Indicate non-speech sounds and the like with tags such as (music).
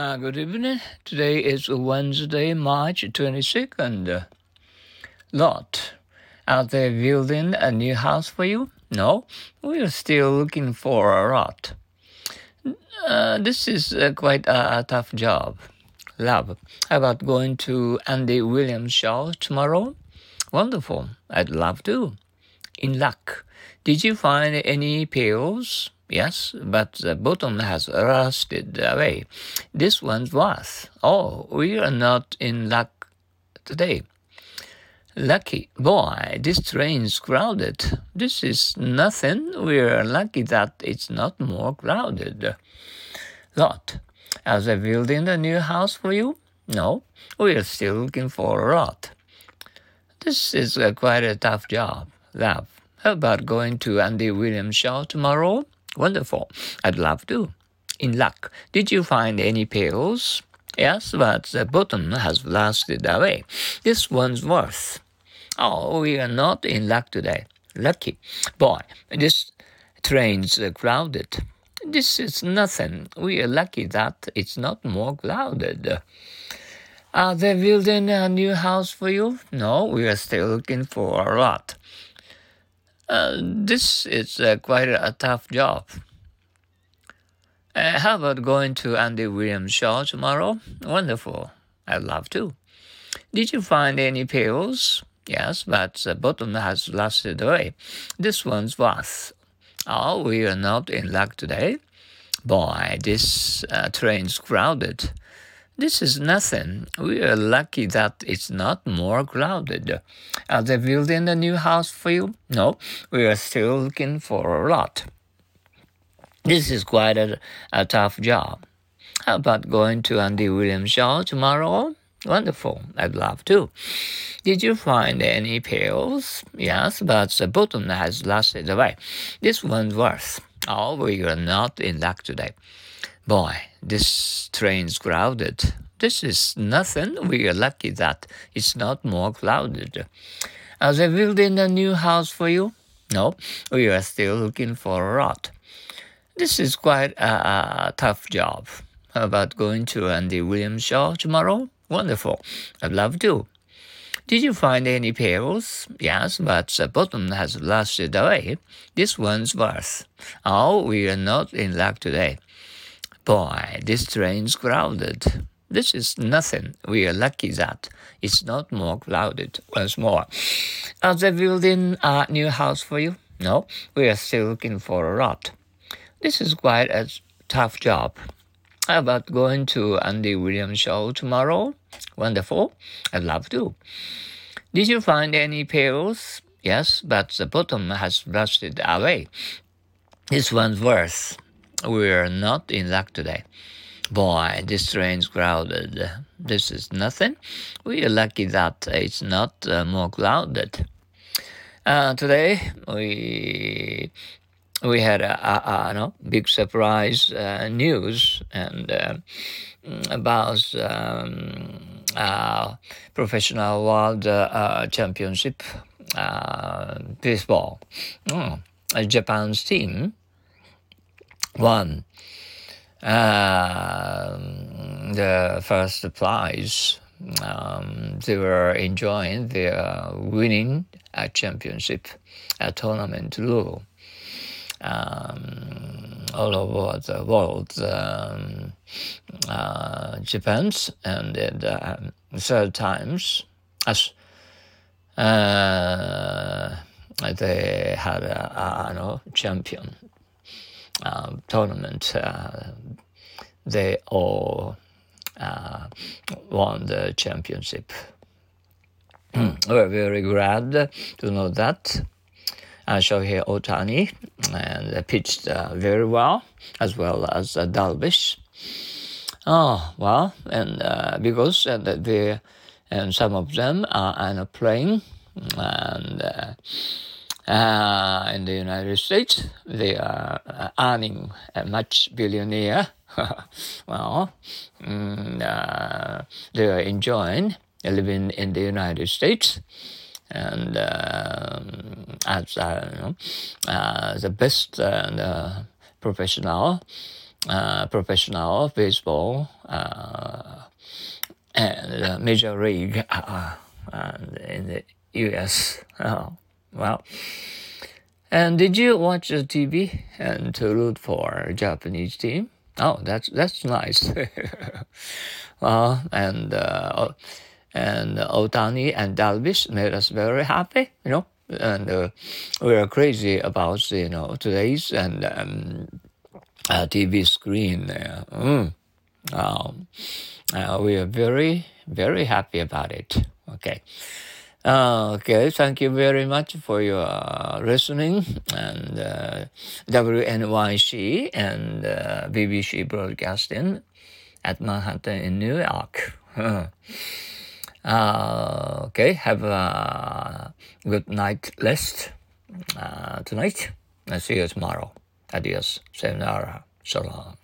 Uh, good evening. Today is Wednesday, March 22nd. Lot, are they building a new house for you? No, we're still looking for a lot. Uh, this is uh, quite a, a, tough job. Love, about going to Andy Williams' show tomorrow? Wonderful. I'd love to. In luck. Did you find any pills? Yes, but the bottom has rusted away. This one's worse. Oh, we are not in luck today. Lucky. Boy, this train's crowded. This is nothing. We're lucky that it's not more crowded. Lot. Are they building a new house for you? No, we're still looking for a lot. This is a quite a tough job. Love. How about going to Andy Williams' show tomorrow? Wonderful. I'd love to. In luck. Did you find any pills? Yes, but the bottom has lasted away. This one's worth. Oh, we are not in luck today. Lucky. Boy, this train's crowded. This is nothing. We are lucky that it's not more crowded. Are they building a new house for you? No, we are still looking for a lot. Uh, this is uh, quite a tough job. Uh, how about going to Andy Williams' show tomorrow? Wonderful. I'd love to. Did you find any pills? Yes, but the bottom has lasted away. This one's worse. Oh, we are not in luck today. Boy, this uh, train's crowded. This is nothing. We are lucky that it's not more crowded. Are they building a new house for you? No, we are still looking for a lot. This is quite a, a tough job. How about going to Andy Williams' show tomorrow? Wonderful. I'd love to. Did you find any pills? Yes, but the bottom has lasted away. This one's worse. Oh, we are not in luck today. Boy, this train's crowded. This is nothing. We are lucky that it's not more crowded. Are they building a new house for you? No, we are still looking for a lot. This is quite a, a tough job. How about going to Andy Williams' show tomorrow? Wonderful. I'd love to. Did you find any pearls? Yes, but the bottom has lasted away. This one's worse. Oh, we are not in luck today. Boy, this train's crowded. This is nothing. We are lucky that it's not more crowded. Once more. Are they building a new house for you? No, we are still looking for a lot. This is quite a tough job. How about going to Andy Williams' show tomorrow? Wonderful. I'd love to. Did you find any pills? Yes, but the bottom has rusted away. This one's worse. We're not in luck today. Boy, this train's crowded. This is nothing. We are lucky that it's not uh, more crowded. Uh, today we we had a, a, a no, big surprise uh, news and uh, about um, uh, professional world uh, championship baseball. Mm. Japan's team won uh, the first prize. Um, they were enjoying their winning a championship, a tournament rule. Um, all over the world, um, uh, and the um, third times as uh, they had a, a, a champion uh, tournament, uh, they all uh, won the championship. (clears throat) We're very glad to know that. Uh, Shohei Ohtani and pitched uh, very well, as well as Darvish. Oh well, and uh, because uh, and some of them are, are playing, and uh, uh, in the United States, they are uh, earning a much billionaire. (laughs) well, mm, uh, they are enjoying living in the United States and um, as uh, you know, uh, the best uh, professional uh, professional baseball uh, and uh, major league uh, in the U.S. Oh, well. And did you watch the TV and to root for Japanese team? Oh, that's that's nice. (laughs) well, and uh, and Ohtani and Darvish made us very happy, you know. And uh, we are crazy about you know today's and um, uh, TV screen there. Mm. Um, uh, we are very very happy about it. Okay. Uh, okay, thank you very much for your uh, listening and uh, WNYC and uh, BBC Broadcasting at Manhattan in New York. Uh, (laughs) okay, have a good night rest uh, tonight. I'll see you tomorrow. Adios. Sayonara. So.